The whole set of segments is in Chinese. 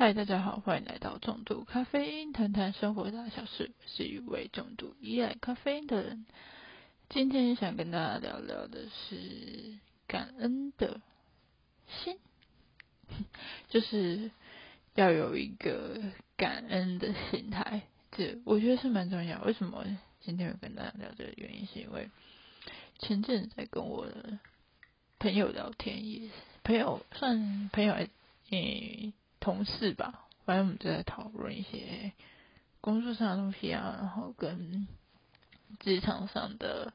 嗨，大家好，欢迎来到重度咖啡因，谈谈生活大小事。我是一位重度依赖咖啡因的人。今天想跟大家聊聊的是感恩的心，就是要有一个感恩的心态。这我觉得是蛮重要。为什么今天会跟大家聊这个原因？是因为前阵子在跟我的朋友聊天，也朋友算朋友，诶。同事吧，反正我们就在讨论一些工作上的东西啊，然后跟职场上的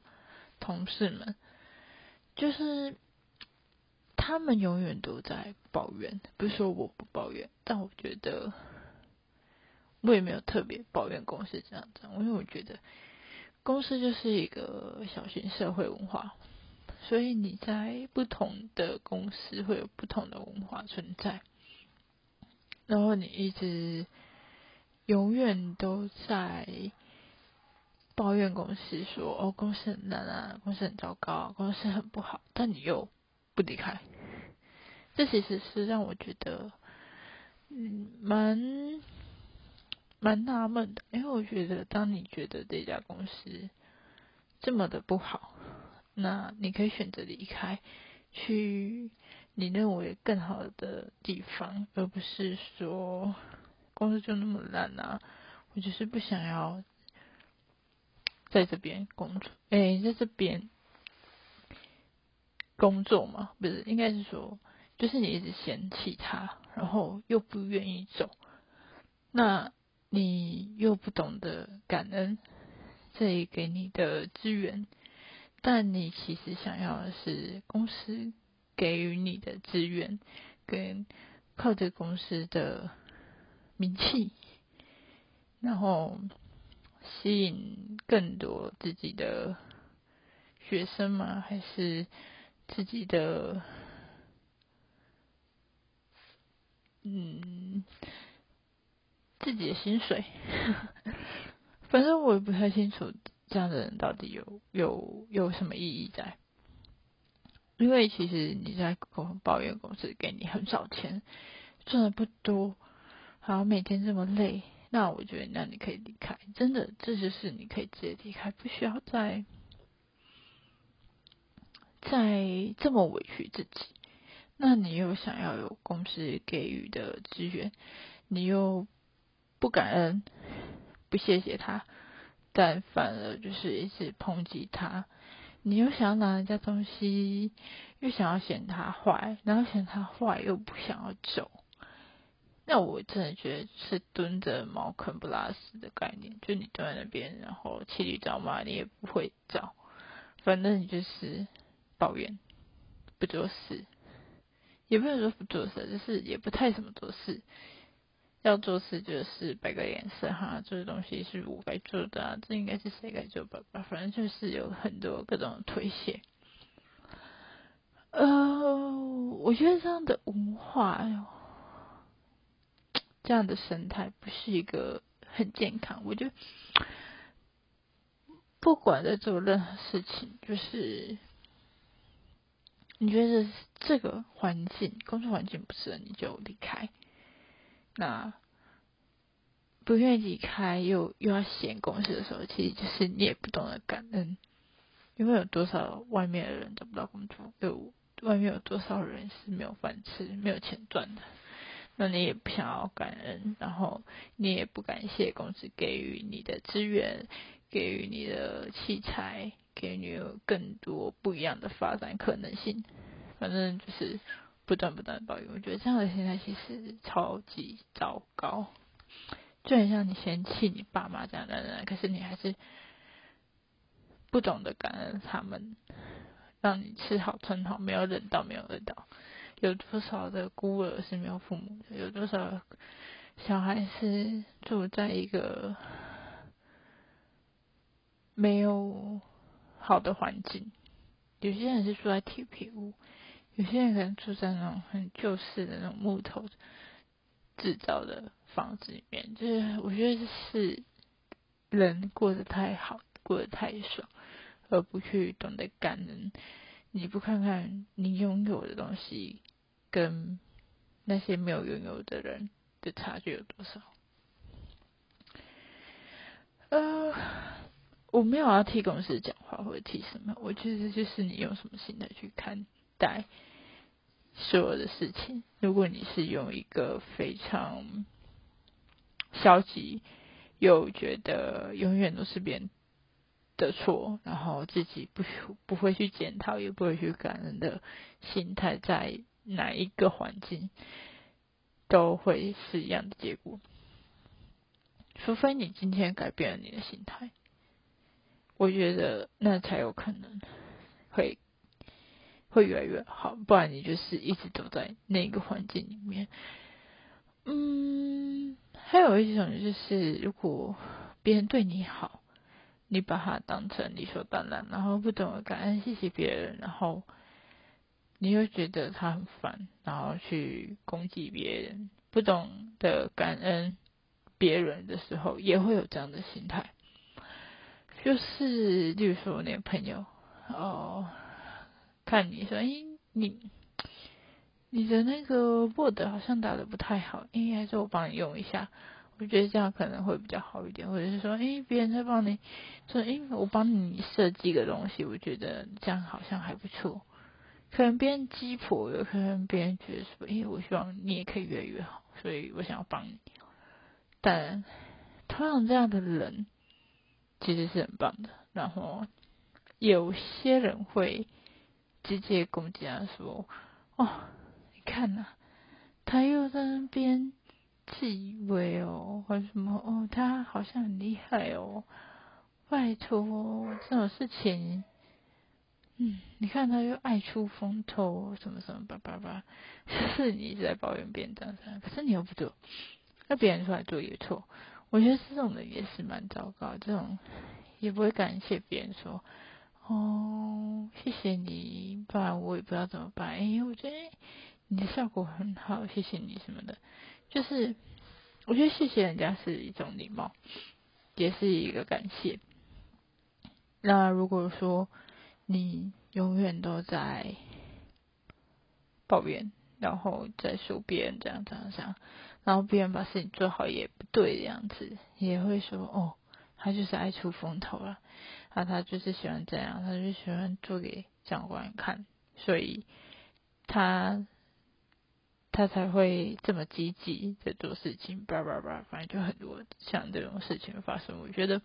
同事们，就是他们永远都在抱怨，不是说我不抱怨，但我觉得我也没有特别抱怨公司这样子，因为我觉得公司就是一个小型社会文化，所以你在不同的公司会有不同的文化存在。然后你一直永远都在抱怨公司，说哦公司很难啊，公司很糟糕，公司很不好，但你又不离开，这其实是让我觉得嗯蛮蛮纳闷的，因为我觉得当你觉得这家公司这么的不好，那你可以选择离开去。你认为更好的地方，而不是说公司就那么烂啊？我就是不想要在这边工作，哎，在这边工作嘛，不是，应该是说，就是你一直嫌弃他，然后又不愿意走，那你又不懂得感恩这里给你的资源，但你其实想要的是公司。给予你的资源，跟靠着公司的名气，然后吸引更多自己的学生吗？还是自己的嗯自己的薪水？反正我也不太清楚，这样的人到底有有有什么意义在。因为其实你在公抱怨公司给你很少钱，赚的不多，然后每天这么累，那我觉得那你可以离开，真的这就是你可以直接离开，不需要再再这么委屈自己。那你又想要有公司给予的资源，你又不感恩，不谢谢他，但反而就是一直抨击他。你又想要拿人家东西，又想要嫌他坏，然后嫌他坏又不想要走，那我真的觉得是蹲着茅坑不拉屎的概念。就你蹲在那边，然后骑驴找马，你也不会找，反正你就是抱怨，不做事，也不能说不做事，就是也不太怎么做事。要做事就是摆个脸色哈，这个东西是我该做的，这应该是谁该做吧？反正就是有很多各种推卸。呃，我觉得这样的文化，这样的生态不是一个很健康。我觉得不管在做任何事情，就是你觉得这个环境、工作环境不适合，你就离开。那不愿意离开，又又要嫌公司的时候，其实就是你也不懂得感恩，因为有多少外面的人找不到工作，有外面有多少人是没有饭吃、没有钱赚的，那你也不想要感恩，然后你也不感谢公司给予你的资源、给予你的器材、给你有更多不一样的发展可能性，反正就是。不断不断抱怨，我觉得这样的心态其实超级糟糕，就很像你嫌弃你爸妈这样的人，可是你还是不懂得感恩他们，让你吃好穿好，没有忍到没有饿到，有多少的孤儿是没有父母的，有多少小孩是住在一个没有好的环境，有些人是住在铁皮屋。有些人可能住在那种很旧式的那种木头制造的房子里面，就是我觉得是人过得太好，过得太爽，而不去懂得感恩。你不看看你拥有的东西，跟那些没有拥有的人的差距有多少？呃，我没有要替公司讲话或者替什么，我觉得就是你用什么心态去看待所有的事情。如果你是用一个非常消极，又觉得永远都是别人的错，然后自己不不会去检讨，也不会去感恩的心态，在哪一个环境都会是一样的结果。除非你今天改变了你的心态，我觉得那才有可能会会越来越好。不然你就是一直都在那个环境里面。嗯，还有一种就是，如果别人对你好，你把他当成理所当然，然后不懂得感恩、谢谢别人，然后你又觉得他很烦，然后去攻击别人，不懂得感恩。别人的时候也会有这样的心态，就是，例如说我那个朋友哦，看你说，哎，你你的那个 Word 好像打的不太好，哎，还是我帮你用一下，我觉得这样可能会比较好一点，或者是说，哎，别人在帮你说，哎，我帮你设计个东西，我觉得这样好像还不错，可能别人鸡婆，有可能别人觉得说，哎，我希望你也可以越来越好，所以我想要帮你。但同样这样的人其实是很棒的。然后有些人会直接攻击他说：“哦，你看呐，他又在那边自以为哦，或者什么哦，他好像很厉害哦。拜托，这种事情，嗯，你看他又爱出风头，什么什么叭叭叭，是你一直在抱怨别人这样子，可是你又不做。”那别人出来做也错，我觉得这种的也是蛮糟糕。这种也不会感谢别人说，哦，谢谢你，不然我也不知道怎么办。哎，我觉得你的效果很好，谢谢你什么的。就是我觉得谢谢人家是一种礼貌，也是一个感谢。那如果说你永远都在抱怨，然后再说别人这样这样这样。然后别人把事情做好也不对的样子，也会说哦，他就是爱出风头了，啊，他就是喜欢这样，他就喜欢做给长官看，所以他他才会这么积极在做事情，叭叭叭，反正就很多像这种事情发生，我觉得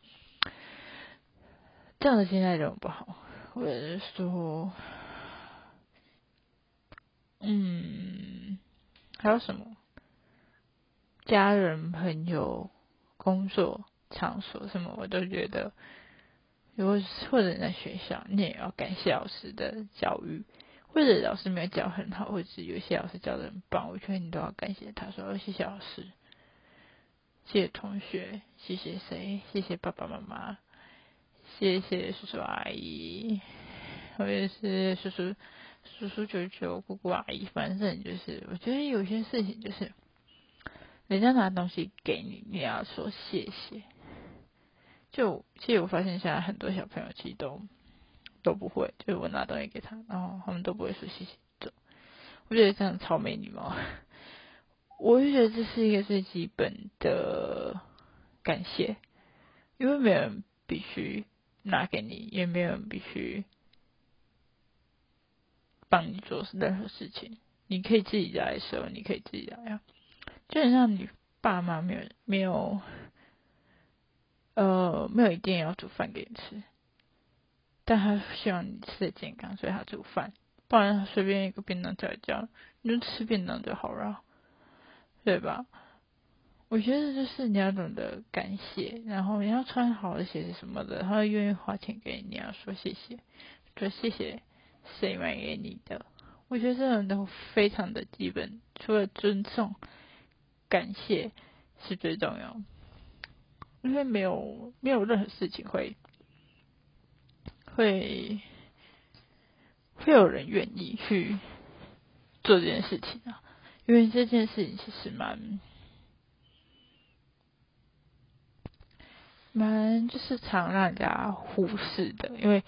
这样的心态就不好，或者是说，嗯，还有什么？家人、朋友、工作场所什么，我都觉得，如果或者你在学校，你也要感谢老师的教育，或者老师没有教很好，或者有些老师教的很棒，我觉得你都要感谢他，说谢谢老师，谢谢同学，谢谢谁，谢谢爸爸妈妈，谢谢叔叔阿姨，或者是叔叔、叔叔、舅舅、姑姑、阿姨，反正就是，我觉得有些事情就是。人家拿东西给你，你要说谢谢。就其实我发现现在很多小朋友其实都都不会，就是我拿东西给他，然后他们都不会说谢谢。就我觉得这样超没礼貌。我就觉得这是一个最基本的感谢，因为没有人必须拿给你，也没有人必须帮你做任何事情。你可以自己来的时候，你可以自己来呀。就很像你爸妈没有没有，呃，没有一定要煮饭给你吃，但他希望你吃的健康，所以他煮饭，不然随便一个便当叫一叫，你就吃便当就好了，对吧？我觉得就是你要懂得感谢，然后你要穿好的鞋子什么的，他愿意花钱给你，你要说谢谢，说谢谢谁买给你的，我觉得这种都非常的基本，除了尊重。感谢是最重要，因为没有没有任何事情会会会有人愿意去做这件事情啊，因为这件事情其实蛮蛮就是常让人家忽视的，因为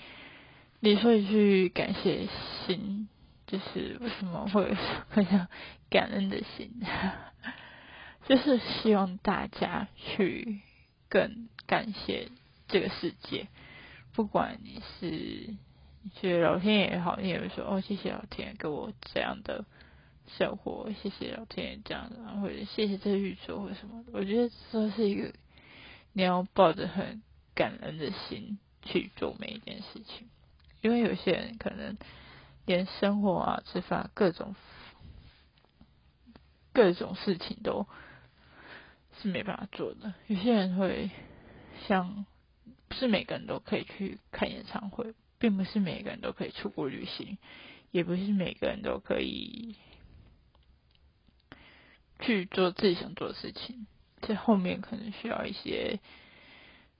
你说一句感谢心，就是为什么会非常感恩的心？就是希望大家去更感谢这个世界，不管你是觉得老天爷也好，你也会说哦，谢谢老天爷给我这样的生活，谢谢老天爷这样的，或者谢谢这个宇宙或什么的。我觉得这是一个你要抱着很感恩的心去做每一件事情，因为有些人可能连生活啊、吃饭各种各种事情都。是没办法做的。有些人会像，不是每个人都可以去看演唱会，并不是每个人都可以出国旅行，也不是每个人都可以去做自己想做的事情。在后面可能需要一些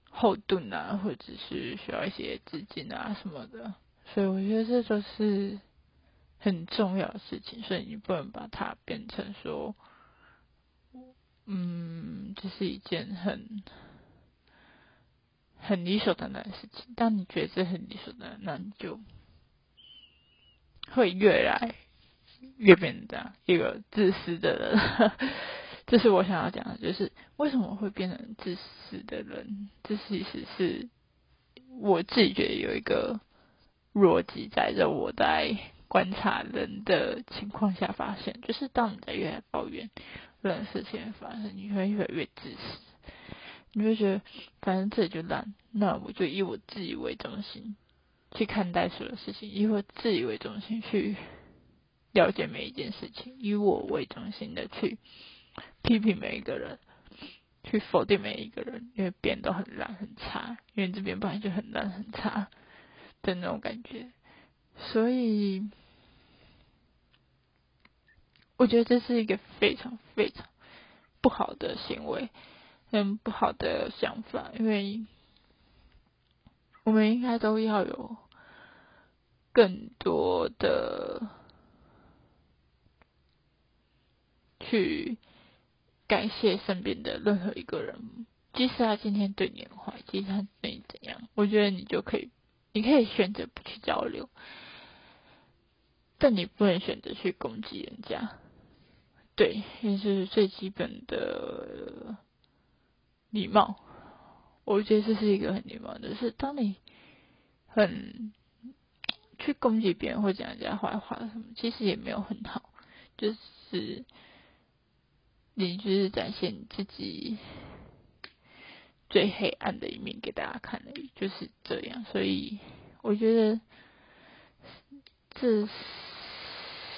后盾啊，或者是需要一些资金啊什么的。所以我觉得这都是很重要的事情，所以你不能把它变成说。嗯，这是一件很很理所当然的事情。当你觉得这很理所当然，那你就会越来越变成这样一个自私的人。这是我想要讲的，就是为什么会变成自私的人？这其实是我自己觉得有一个逻辑在着。我在观察人的情况下发现，就是当你在越来抱怨。任何事情发生，你会越来越自私，你会觉得反正这里就烂，那我就以我自己为中心去看待所有事情，以我自己为中心去了解每一件事情，以我为中心的去批评每一个人，去否定每一个人，因为别人都很烂很差，因为这边本来就很烂很差的那种感觉，所以。我觉得这是一个非常非常不好的行为，嗯，不好的想法，因为我们应该都要有更多的去感谢身边的任何一个人，即使他今天对你坏，即使他对你怎样，我觉得你就可以，你可以选择不去交流，但你不能选择去攻击人家。对，也是最基本的礼貌。我觉得这是一个很礼貌的，是当你很去攻击别人或讲人家坏话什么，其实也没有很好，就是你就是展现自己最黑暗的一面给大家看而已，就是这样。所以我觉得这。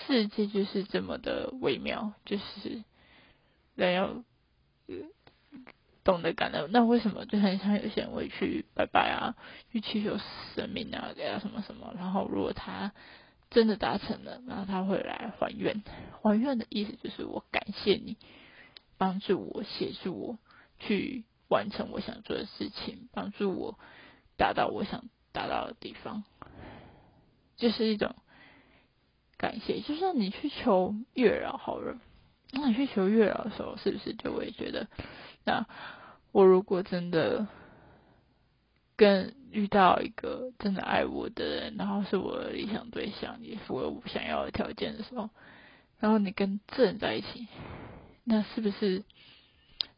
世界就是这么的微妙，就是人要懂得感恩。那为什么就很像有些人会去拜拜啊，去祈求神明啊，给他什么什么？然后如果他真的达成了，然后他会来还愿。还愿的意思就是我感谢你帮助我、协助我去完成我想做的事情，帮助我达到我想达到的地方，就是一种。感谢，就像你去求月老好了，那你去求月老的时候，是不是就会觉得，那我如果真的跟遇到一个真的爱我的人，然后是我的理想对象，也符合我想要的条件的时候，然后你跟这人在一起，那是不是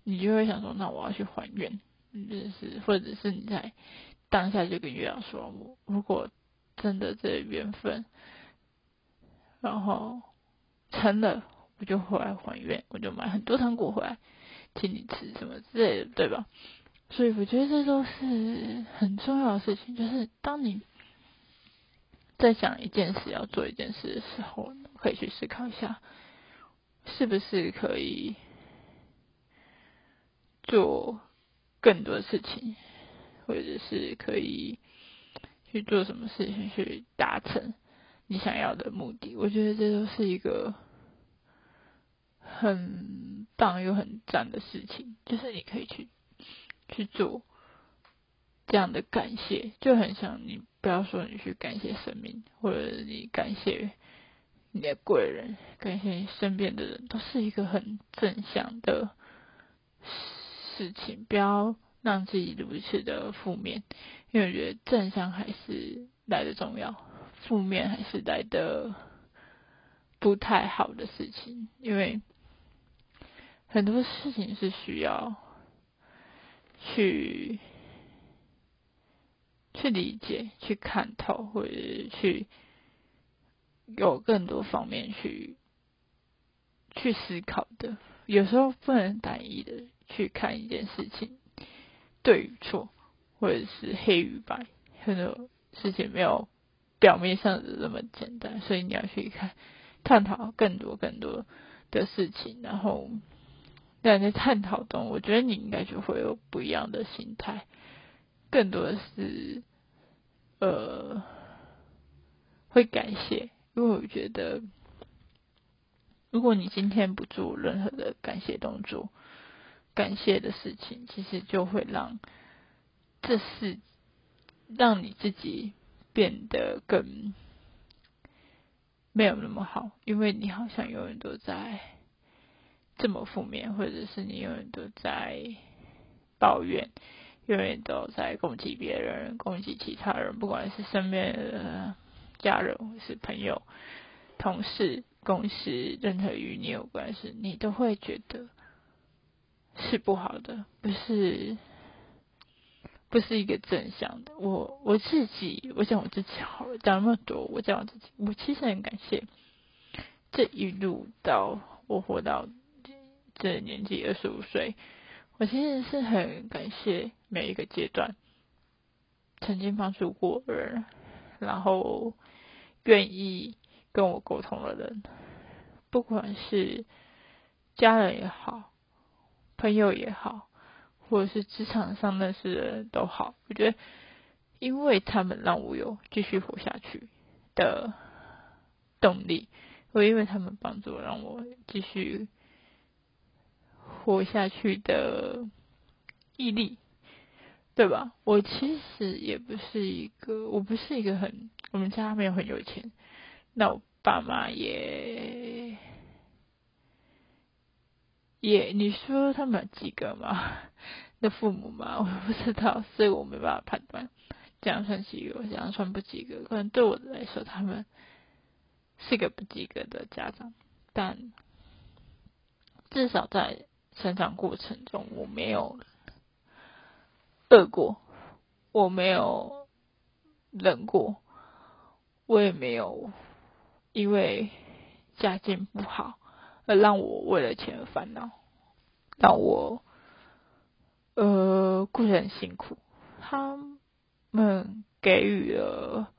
你就会想说，那我要去还愿，就是或者是你在当下就跟月老说，我如果真的这缘分。然后成了，我就回来还愿，我就买很多糖果回来请你吃，什么之类的，对吧？所以我觉得这都是很重要的事情，就是当你在想一件事、要做一件事的时候，可以去思考一下，是不是可以做更多事情，或者是可以去做什么事情去达成。你想要的目的，我觉得这都是一个很棒又很赞的事情，就是你可以去去做这样的感谢，就很想你不要说你去感谢生命，或者你感谢你的贵人，感谢你身边的人，都是一个很正向的事情，不要让自己如此的负面，因为我觉得正向还是来的重要。负面还是来的不太好的事情，因为很多事情是需要去去理解、去看透，或者去有更多方面去去思考的。有时候不能单一的去看一件事情对与错，或者是黑与白，很多事情没有表面上的那么简单，所以你要去看探讨更多更多的事情，然后在在探讨中，我觉得你应该就会有不一样的心态，更多的是呃会感谢，因为我觉得。如果你今天不做任何的感谢动作，感谢的事情，其实就会让这事让你自己变得更没有那么好，因为你好像永远都在这么负面，或者是你永远都在抱怨，永远都在攻击别人，攻击其他人，不管是身边的家人或是朋友、同事。公司任何与你有关系，你都会觉得是不好的，不是不是一个正向的。我我自己，我想我自己好了，讲那么多，我讲我自己，我其实很感谢这一路到我活到这年纪二十五岁，我其实是很感谢每一个阶段曾经帮助过人，然后愿意。跟我沟通的人，不管是家人也好，朋友也好，或者是职场上认识的人都好，我觉得，因为他们让我有继续活下去的动力，我因为他们帮助让我继续活下去的毅力，对吧？我其实也不是一个，我不是一个很，我们家没有很有钱。那我爸妈也也，你说他们几个吗？的父母吗？我不知道，所以我没办法判断，这样算及格，这样算不及格。可能对我来说，他们是个不及格的家长，但至少在成长过程中，我没有饿过，我没有冷过，我也没有。因为家境不好，而让我为了钱而烦恼，让我呃过得很辛苦。他们给予了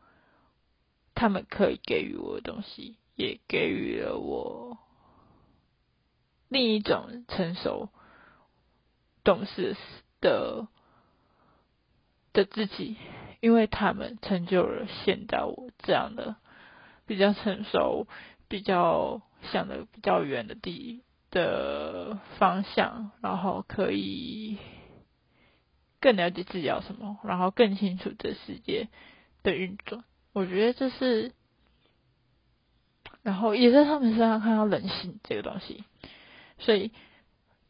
他们可以给予我的东西，也给予了我另一种成熟、懂事的的自己，因为他们成就了现在我这样的。比较成熟，比较想的比较远的地的方向，然后可以更了解自己要什么，然后更清楚这世界的运转。我觉得这是，然后也在他们身上看到人性这个东西，所以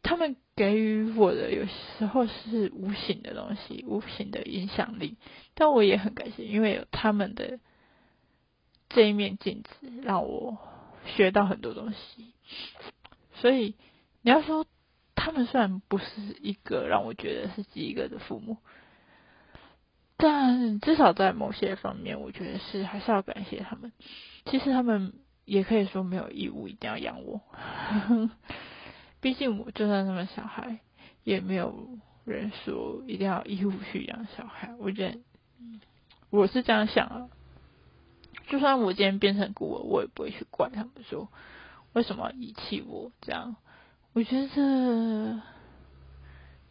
他们给予我的有时候是无形的东西，无形的影响力，但我也很感谢，因为有他们的。这一面镜子让我学到很多东西，所以你要说他们虽然不是一个让我觉得是第一个的父母，但至少在某些方面，我觉得是还是要感谢他们。其实他们也可以说没有义务一定要养我，毕竟我就算他们小孩，也没有人说一定要义务去养小孩。我觉得我是这样想啊。就算我今天变成孤儿，我也不会去怪他们说为什么遗弃我这样。我觉得，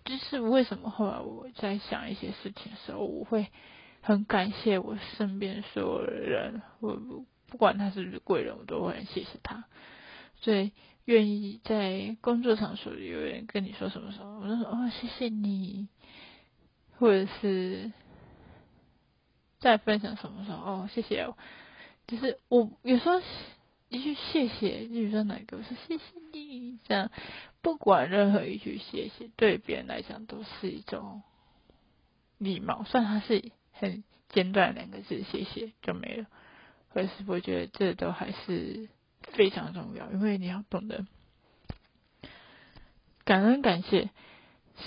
就是为什么后来我在想一些事情的时候，我会很感谢我身边所有的人，我不管他是不是贵人，我都会很谢谢他。所以愿意在工作场所有人跟你说什么时候，我就说哦谢谢你，或者是在分享什么时候哦谢谢。就是我有时候一句谢谢，就比如说哪个，我说谢谢你，这样不管任何一句谢谢，对别人来讲都是一种礼貌。虽然它是很简短两个字，谢谢就没了，可是我觉得这都还是非常重要，因为你要懂得感恩感谢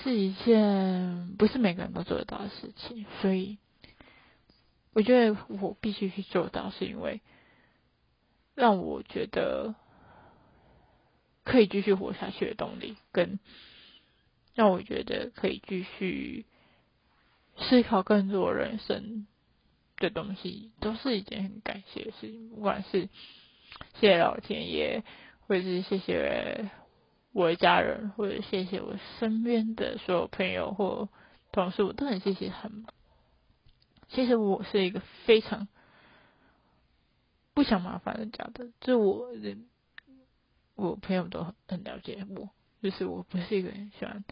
是一件不是每个人都做得到的事情，所以我觉得我必须去做到，是因为让我觉得可以继续活下去的动力，跟让我觉得可以继续思考更多人生的东西，都是一件很感谢的事情，不管是谢谢老天爷，或者是谢谢。我的家人，或者谢谢我身边的所有朋友或同事，我都很谢谢他们。其实我是一个非常不想麻烦人家的，就我我朋友都很了解我，就是我不是一个很喜欢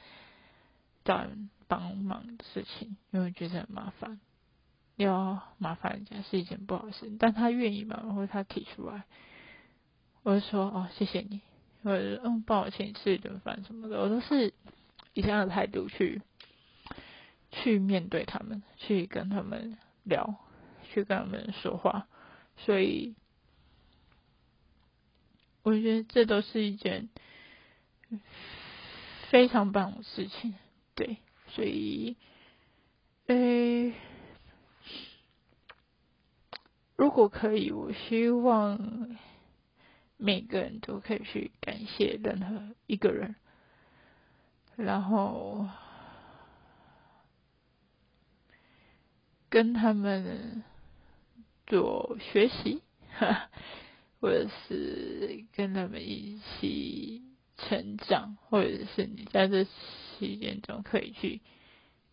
找人帮忙的事情，因为觉得很麻烦，要麻烦人家是一件不好的事。但他愿意嘛，然后他提出来，我就说哦，谢谢你。或者嗯，帮我请你吃一顿饭什么的，我都是以这样的态度去去面对他们，去跟他们聊，去跟他们说话，所以我觉得这都是一件非常棒的事情。对，所以，诶，如果可以，我希望。每个人都可以去感谢任何一个人，然后跟他们做学习，或者是跟他们一起成长，或者是你在这期间中可以去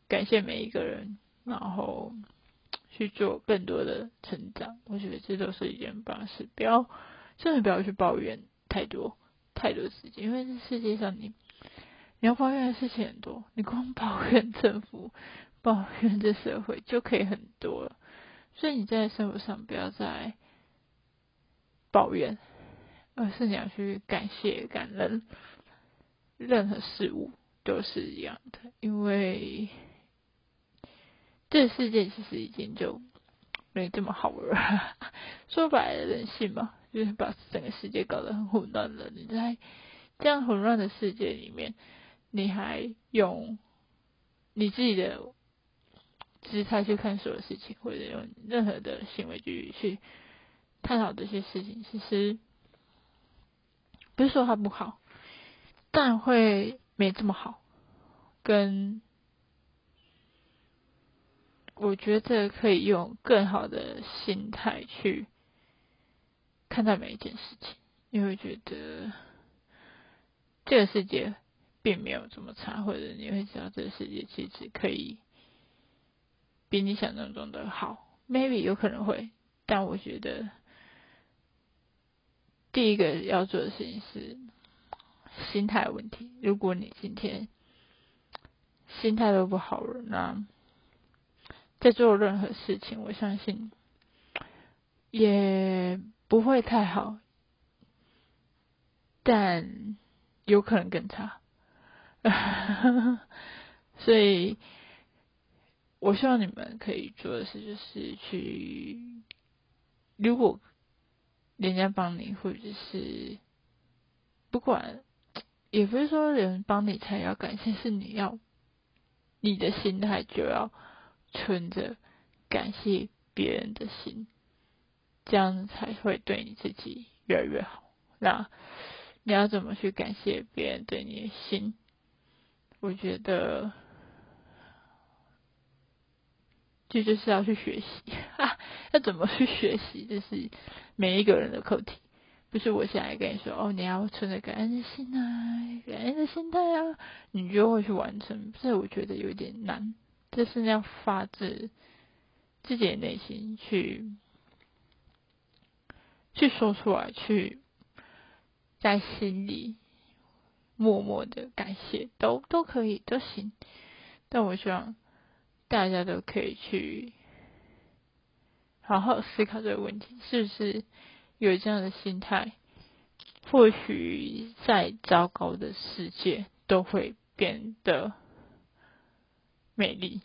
感谢每一个人，然后去做更多的成长。我觉得这都是一件棒事，不要。真的不要去抱怨太多太多事情，因为这世界上你你要抱怨的事情很多，你光抱怨政府、抱怨这社会就可以很多了。所以你在生活上不要再抱怨，而是你要去感谢、感恩，任何事物都是一样的，因为这世界其实已经就没这么好了。说白了，人性嘛。就是把整个世界搞得很混乱了。你在这样混乱的世界里面，你还用你自己的姿态去看所有事情，或者用任何的行为去去探讨这些事情，其实不是说它不好，但会没这么好。跟我觉得可以用更好的心态去。看待每一件事情，你会觉得这个世界并没有这么差，或者你会知道这个世界其实可以比你想象中的好。Maybe 有可能会，但我觉得第一个要做的事情是心态问题。如果你今天心态都不好了，那在做任何事情，我相信也。不会太好，但有可能更差。所以，我希望你们可以做的事就是去，如果人家帮你，或者是不管，也不是说人帮你才要感谢，是你要你的心态就要存着感谢别人的心。这样才会对你自己越来越好。那你要怎么去感谢别人对你的心？我觉得这就是要去学习。要怎么去学习？这是每一个人的课题。不是我现在跟你说哦，你要存着感恩的心啊，感恩的心态啊，你就会去完成。这我觉得有点难。这是要发自自己的内心去。去说出来，去在心里默默的感谢，都都可以，都行。但我希望大家都可以去好好思考这个问题，是不是有这样的心态？或许再糟糕的世界都会变得美丽。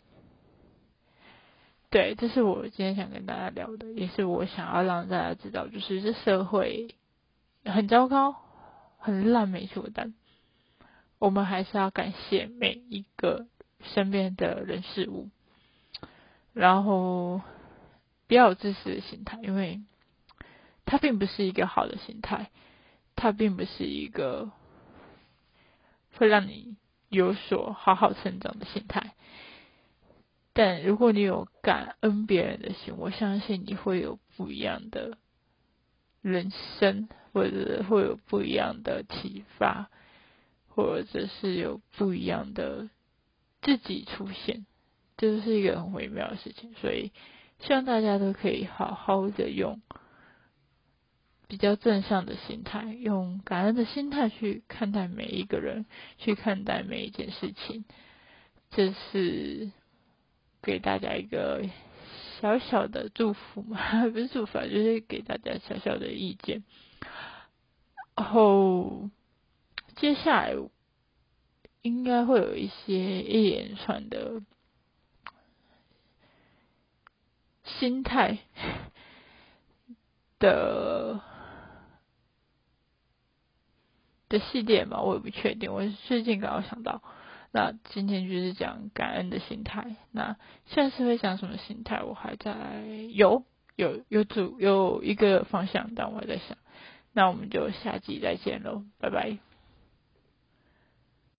对，这是我今天想跟大家聊的，也是我想要让大家知道，就是这社会很糟糕、很烂，没错。但我们还是要感谢每一个身边的人事物，然后不要有自私的心态，因为它并不是一个好的心态，它并不是一个会让你有所好好成长的心态。但如果你有感恩别人的心，我相信你会有不一样的人生，或者会有不一样的启发，或者是有不一样的自己出现，这是一个很微妙的事情。所以希望大家都可以好好的用比较正向的心态，用感恩的心态去看待每一个人，去看待每一件事情。这是。给大家一个小小的祝福嘛，不是祝福，就是给大家小小的意见。然后接下来应该会有一些一连串的心态的的系列嘛，我也不确定。我最近刚好想到。那今天就是讲感恩的心态。那下次会讲什么心态？我还在有有有主有一个方向，但我还在想。那我们就下集再见喽，拜拜。